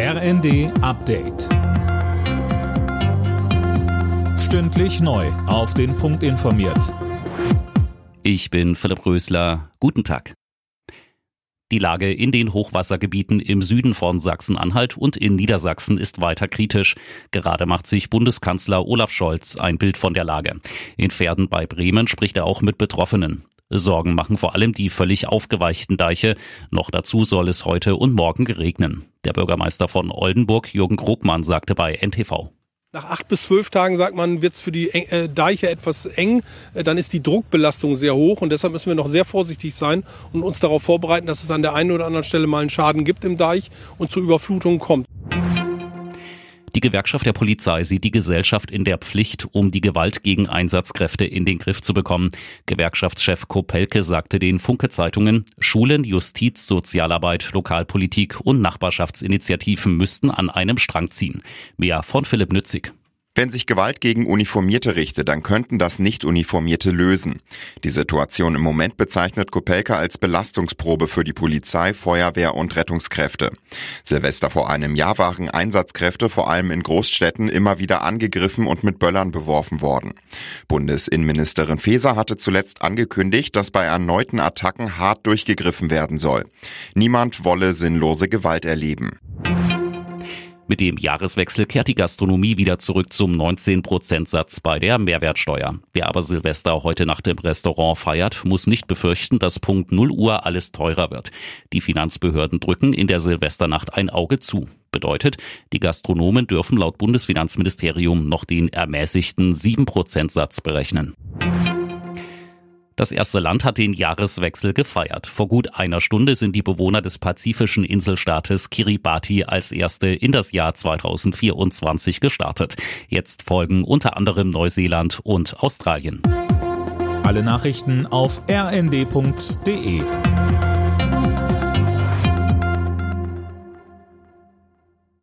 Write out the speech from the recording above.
RND Update. Stündlich neu. Auf den Punkt informiert. Ich bin Philipp Rösler. Guten Tag. Die Lage in den Hochwassergebieten im Süden von Sachsen-Anhalt und in Niedersachsen ist weiter kritisch. Gerade macht sich Bundeskanzler Olaf Scholz ein Bild von der Lage. In Pferden bei Bremen spricht er auch mit Betroffenen. Sorgen machen vor allem die völlig aufgeweichten Deiche. Noch dazu soll es heute und morgen geregnen. Der Bürgermeister von Oldenburg, Jürgen Krugmann, sagte bei NTV. Nach acht bis zwölf Tagen, sagt man, wird es für die äh, Deiche etwas eng. Äh, dann ist die Druckbelastung sehr hoch und deshalb müssen wir noch sehr vorsichtig sein und uns darauf vorbereiten, dass es an der einen oder anderen Stelle mal einen Schaden gibt im Deich und zu Überflutungen kommt. Die Gewerkschaft der Polizei sieht die Gesellschaft in der Pflicht, um die Gewalt gegen Einsatzkräfte in den Griff zu bekommen. Gewerkschaftschef Kopelke sagte den Funke-Zeitungen, Schulen, Justiz, Sozialarbeit, Lokalpolitik und Nachbarschaftsinitiativen müssten an einem Strang ziehen. Mehr von Philipp Nützig. Wenn sich Gewalt gegen Uniformierte richtet, dann könnten das Nicht-Uniformierte lösen. Die Situation im Moment bezeichnet Kopelka als Belastungsprobe für die Polizei, Feuerwehr und Rettungskräfte. Silvester vor einem Jahr waren Einsatzkräfte vor allem in Großstädten immer wieder angegriffen und mit Böllern beworfen worden. Bundesinnenministerin Faeser hatte zuletzt angekündigt, dass bei erneuten Attacken hart durchgegriffen werden soll. Niemand wolle sinnlose Gewalt erleben. Mit dem Jahreswechsel kehrt die Gastronomie wieder zurück zum 19%-Satz bei der Mehrwertsteuer. Wer aber Silvester heute Nacht im Restaurant feiert, muss nicht befürchten, dass Punkt 0 Uhr alles teurer wird. Die Finanzbehörden drücken in der Silvesternacht ein Auge zu. Bedeutet, die Gastronomen dürfen laut Bundesfinanzministerium noch den ermäßigten 7%-Satz berechnen. Das erste Land hat den Jahreswechsel gefeiert. Vor gut einer Stunde sind die Bewohner des pazifischen Inselstaates Kiribati als erste in das Jahr 2024 gestartet. Jetzt folgen unter anderem Neuseeland und Australien. Alle Nachrichten auf rnd.de